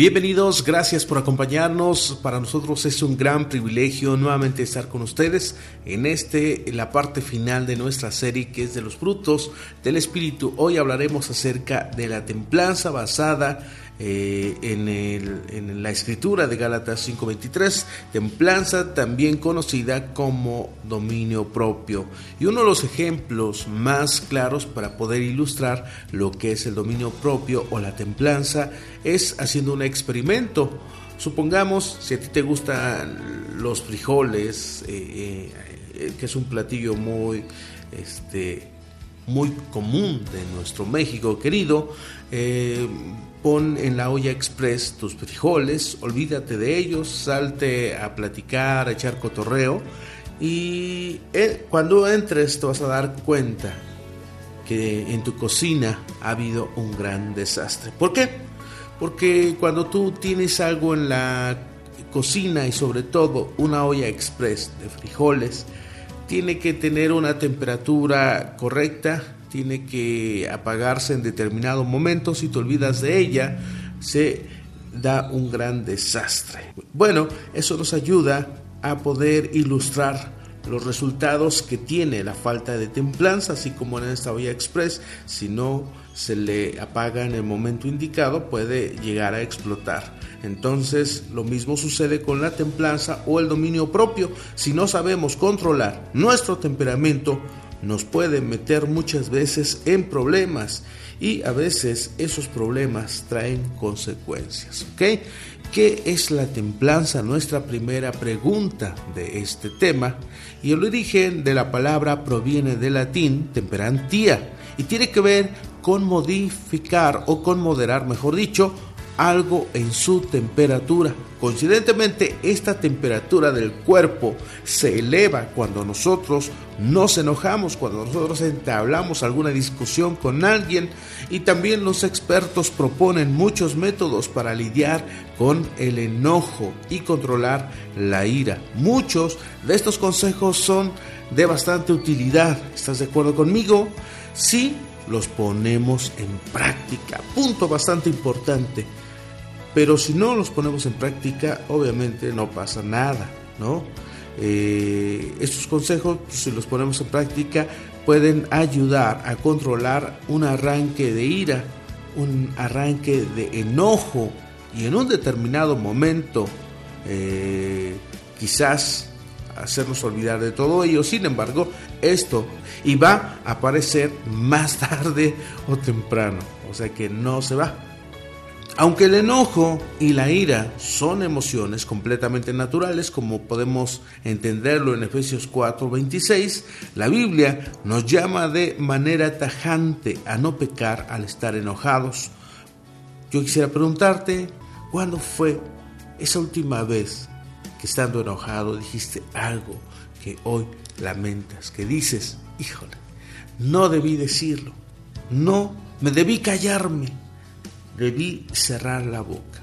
Bienvenidos, gracias por acompañarnos. Para nosotros es un gran privilegio nuevamente estar con ustedes en este, la parte final de nuestra serie que es de los frutos del Espíritu. Hoy hablaremos acerca de la templanza basada eh, en, la escritura de Gálatas 5:23, templanza también conocida como dominio propio. Y uno de los ejemplos más claros para poder ilustrar lo que es el dominio propio o la templanza es haciendo un experimento. Supongamos, si a ti te gustan los frijoles, eh, eh, que es un platillo muy, este, muy común de nuestro México querido, Pon en la olla express tus frijoles, olvídate de ellos, salte a platicar, a echar cotorreo y eh, cuando entres te vas a dar cuenta que en tu cocina ha habido un gran desastre. ¿Por qué? Porque cuando tú tienes algo en la cocina y sobre todo una olla express de frijoles, tiene que tener una temperatura correcta, tiene que apagarse en determinado momento, si te olvidas de ella, se da un gran desastre. Bueno, eso nos ayuda a poder ilustrar los resultados que tiene la falta de templanza, así como en esta olla express, si no se le apaga en el momento indicado, puede llegar a explotar. Entonces, lo mismo sucede con la templanza o el dominio propio. Si no sabemos controlar nuestro temperamento, nos puede meter muchas veces en problemas y a veces esos problemas traen consecuencias. ¿ok? ¿Qué es la templanza? Nuestra primera pregunta de este tema. Y el origen de la palabra proviene del latín temperantía y tiene que ver con modificar o con moderar, mejor dicho, algo en su temperatura. Coincidentemente, esta temperatura del cuerpo se eleva cuando nosotros nos enojamos, cuando nosotros entablamos alguna discusión con alguien y también los expertos proponen muchos métodos para lidiar con el enojo y controlar la ira. Muchos de estos consejos son de bastante utilidad. ¿Estás de acuerdo conmigo? Sí, los ponemos en práctica. Punto bastante importante. Pero si no los ponemos en práctica, obviamente no pasa nada, ¿no? Eh, estos consejos, si los ponemos en práctica, pueden ayudar a controlar un arranque de ira, un arranque de enojo y en un determinado momento eh, quizás hacernos olvidar de todo ello. Sin embargo, esto y va a aparecer más tarde o temprano, o sea que no se va. Aunque el enojo y la ira son emociones completamente naturales, como podemos entenderlo en Efesios 4:26, la Biblia nos llama de manera tajante a no pecar al estar enojados. Yo quisiera preguntarte, ¿cuándo fue esa última vez que estando enojado dijiste algo que hoy lamentas, que dices, híjole, no debí decirlo, no, me debí callarme? Debí cerrar la boca?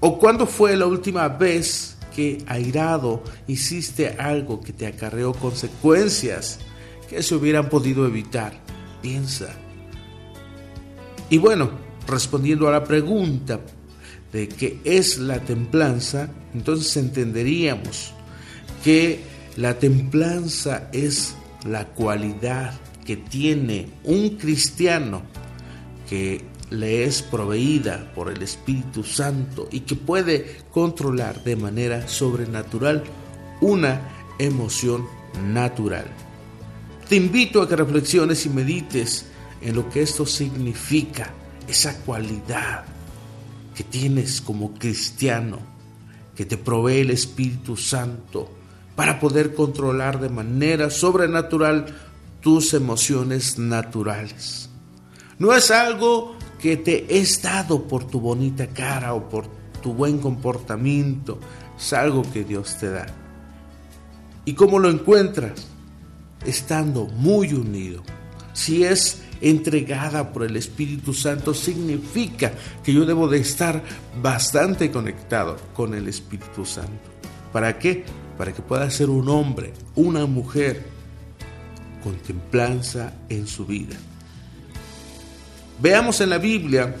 ¿O cuándo fue la última vez que airado hiciste algo que te acarreó consecuencias que se hubieran podido evitar? Piensa. Y bueno, respondiendo a la pregunta de qué es la templanza, entonces entenderíamos que la templanza es la cualidad que tiene un cristiano que le es proveída por el Espíritu Santo y que puede controlar de manera sobrenatural una emoción natural. Te invito a que reflexiones y medites en lo que esto significa, esa cualidad que tienes como cristiano, que te provee el Espíritu Santo para poder controlar de manera sobrenatural tus emociones naturales. No es algo que te es dado por tu bonita cara o por tu buen comportamiento. Es algo que Dios te da. ¿Y cómo lo encuentras? Estando muy unido. Si es entregada por el Espíritu Santo, significa que yo debo de estar bastante conectado con el Espíritu Santo. ¿Para qué? Para que pueda ser un hombre, una mujer con templanza en su vida. Veamos en la Biblia,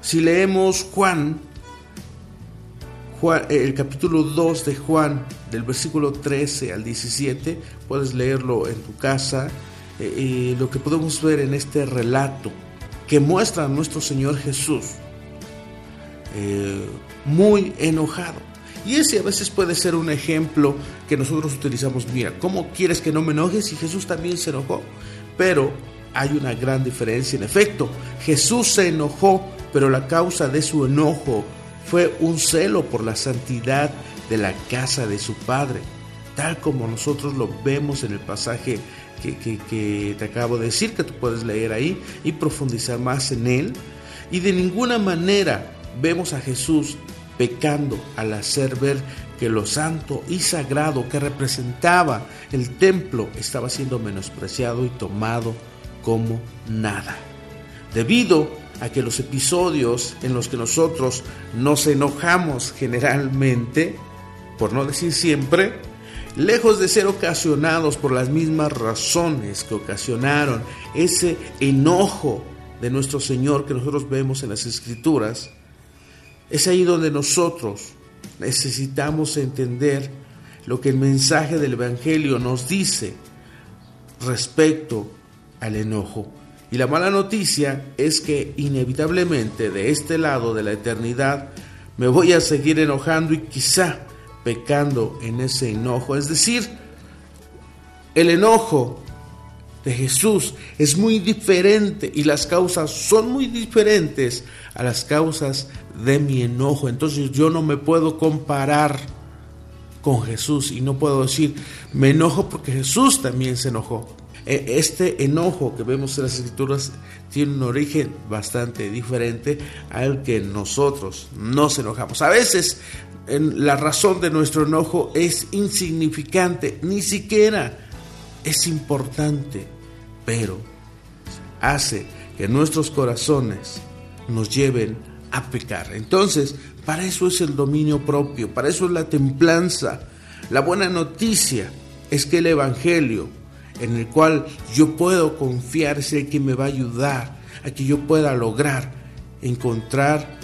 Si leemos Juan, el capítulo 2 de Juan, del versículo 13 al 17, puedes leerlo en tu casa, eh, lo que podemos ver en este relato que muestra a nuestro Señor Jesús eh, muy enojado. Y ese a veces puede ser un ejemplo que nosotros utilizamos. Mira, ¿cómo quieres que no me enojes? Y Jesús también se enojó. Pero hay una gran diferencia. En efecto, Jesús se enojó, pero la causa de su enojo fue un celo por la santidad de la casa de su Padre, tal como nosotros lo vemos en el pasaje que, te acabo de decir, que tú puedes leer ahí y profundizar más en él. Y de ninguna manera vemos a Jesús pecando al hacer ver que lo santo y sagrado que representaba el templo estaba siendo menospreciado y tomado como nada. Debido a que los episodios en los que nosotros nos enojamos generalmente, por no decir siempre, lejos de ser ocasionados por las mismas razones que ocasionaron ese enojo de nuestro Señor que nosotros vemos en las Escrituras, es ahí donde nosotros necesitamos entender lo que el mensaje del Evangelio nos dice respecto al enojo. Y la mala noticia es que inevitablemente de este lado de la eternidad me voy a seguir enojando y quizá pecando en ese enojo. Es decir, el enojo de Jesús es muy diferente y las causas son muy diferentes a las causas de mi enojo. Entonces yo no me puedo comparar con Jesús y no puedo decir, me enojo porque Jesús también se enojó. E, este enojo que vemos en las escrituras tiene un origen bastante diferente al que nosotros nos enojamos. A veces la razón de nuestro enojo es insignificante, ni siquiera es importante, pero hace que nuestros corazones nos lleven a pecar. Entonces, para eso es el dominio propio, para eso es la templanza. La buena noticia es que el Evangelio en el cual yo puedo confiar es que me va a ayudar a que yo pueda lograr encontrar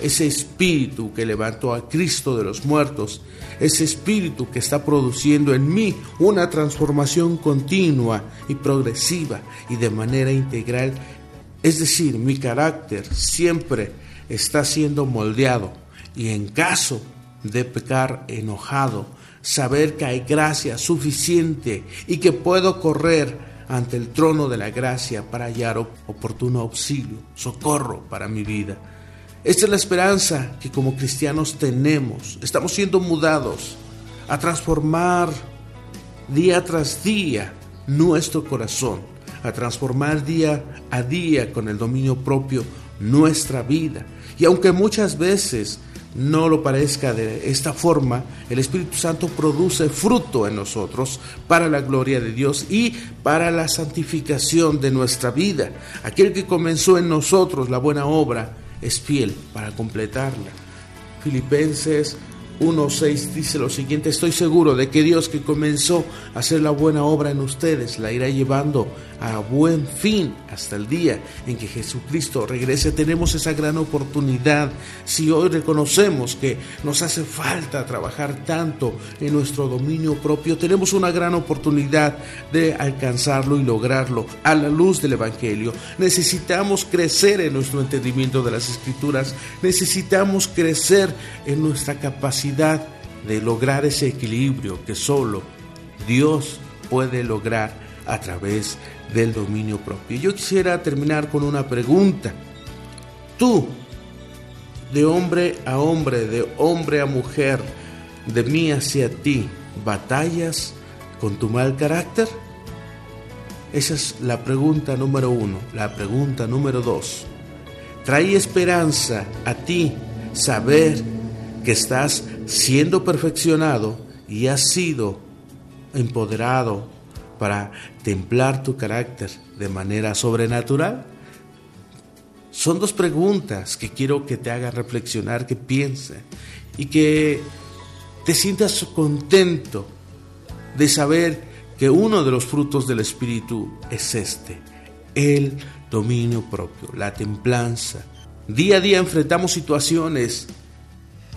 ese espíritu que levantó a Cristo de los muertos, ese espíritu que está produciendo en mí una transformación continua y progresiva y de manera integral. Es decir, mi carácter siempre está siendo moldeado y en caso de pecar enojado, saber que hay gracia suficiente y que puedo correr ante el trono de la gracia para hallar oportuno auxilio, socorro para mi vida. Esta es la esperanza que como cristianos tenemos. Estamos siendo mudados a transformar día tras día nuestro corazón, a transformar día a día con el dominio propio nuestra vida. Y aunque muchas veces no lo parezca de esta forma, el Espíritu Santo produce fruto en nosotros para la gloria de Dios y para la santificación de nuestra vida. Aquel que comenzó en nosotros la buena obra es fiel para completarla. Filipenses 1.6 dice lo siguiente, estoy seguro de que Dios que comenzó a hacer la buena obra en ustedes la irá llevando a buen fin hasta el día en que Jesucristo regrese. Tenemos esa gran oportunidad si hoy reconocemos que nos hace falta trabajar tanto en nuestro dominio propio. Tenemos una gran oportunidad de alcanzarlo y lograrlo a la luz del Evangelio. Necesitamos crecer en nuestro entendimiento de las Escrituras. Necesitamos crecer en nuestra capacidad de lograr ese equilibrio que solo Dios puede lograr a través del dominio propio. Yo quisiera terminar con una pregunta. Tú, de hombre a hombre, de hombre a mujer, de mí hacia ti, ¿batallas con tu mal carácter? Esa es la pregunta número uno. La pregunta número dos. Trae esperanza a ti saber que estás siendo perfeccionado y has sido empoderado para templar tu carácter de manera sobrenatural? Son dos preguntas que quiero que te haga reflexionar, que piense y que te sientas contento de saber que uno de los frutos del Espíritu es este, el dominio propio, la templanza, Día a día enfrentamos situaciones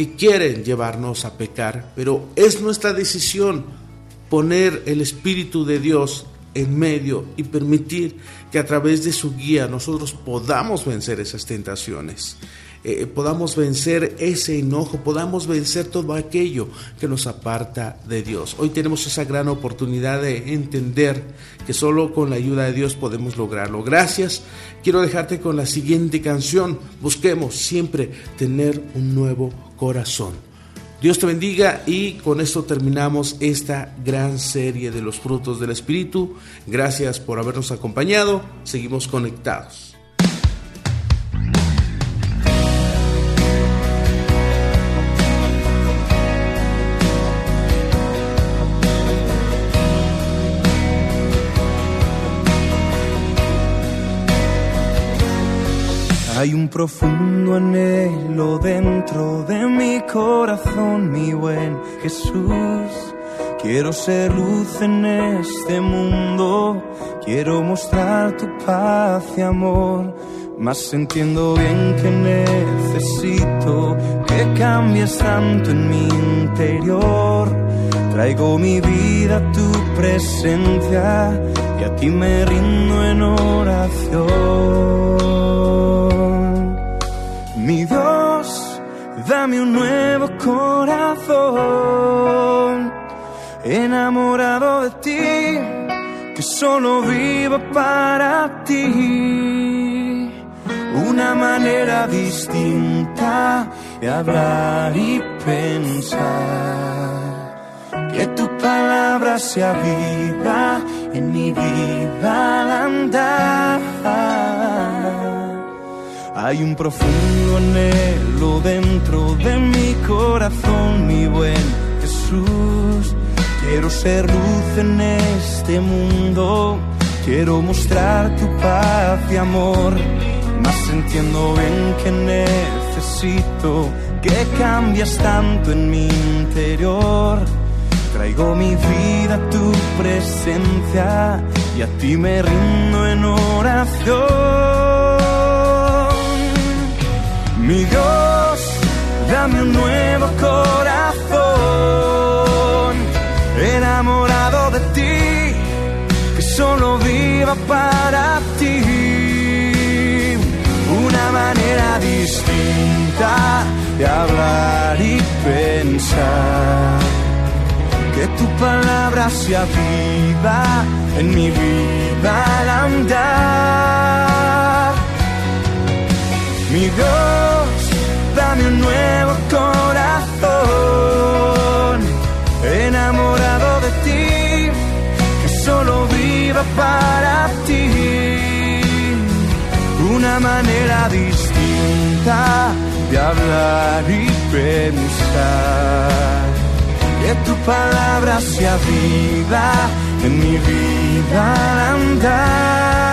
que quieren llevarnos a pecar, pero es nuestra decisión poner el Espíritu de Dios en medio y permitir que a través de su guía nosotros podamos vencer esas tentaciones. Eh, podamos vencer ese enojo, podamos vencer todo aquello que nos aparta de Dios. Hoy tenemos esa gran oportunidad de entender que solo con la ayuda de Dios podemos lograrlo. Gracias. Quiero dejarte con la siguiente canción. Busquemos siempre tener un nuevo corazón. Dios te bendiga y con esto terminamos esta gran serie de los frutos del Espíritu. Gracias por habernos acompañado. Seguimos conectados. Hay un profundo anhelo dentro de mi corazón, mi buen Jesús. Quiero ser luz en este mundo, quiero mostrar tu paz y amor. Mas entiendo bien que necesito que cambies tanto en mi interior. Traigo mi vida a tu presencia y a ti me rindo en oración. Mi Dios, dame un nuevo corazón, enamorado de ti, que solo vivo para ti. Una manera distinta de hablar y pensar. Que tu palabra sea viva en mi vida al andar hay un profundo anhelo dentro de mi corazón, mi buen Jesús. Quiero ser luz en este mundo, quiero mostrar tu paz y amor. Mas entiendo bien que necesito que cambies tanto en mi interior. Traigo mi vida a tu presencia y a ti me rindo en oración. Mi Dios, dame un nuevo corazón, enamorado de ti, que solo viva para ti. Una manera distinta de hablar y pensar. Que tu palabra sea viva en mi vida al andar. Mi Dios, dame un nuevo corazón, enamorado de ti, que solo viva para ti. Una manera distinta de hablar y pensar. Que tu palabra sea viva en mi vida andar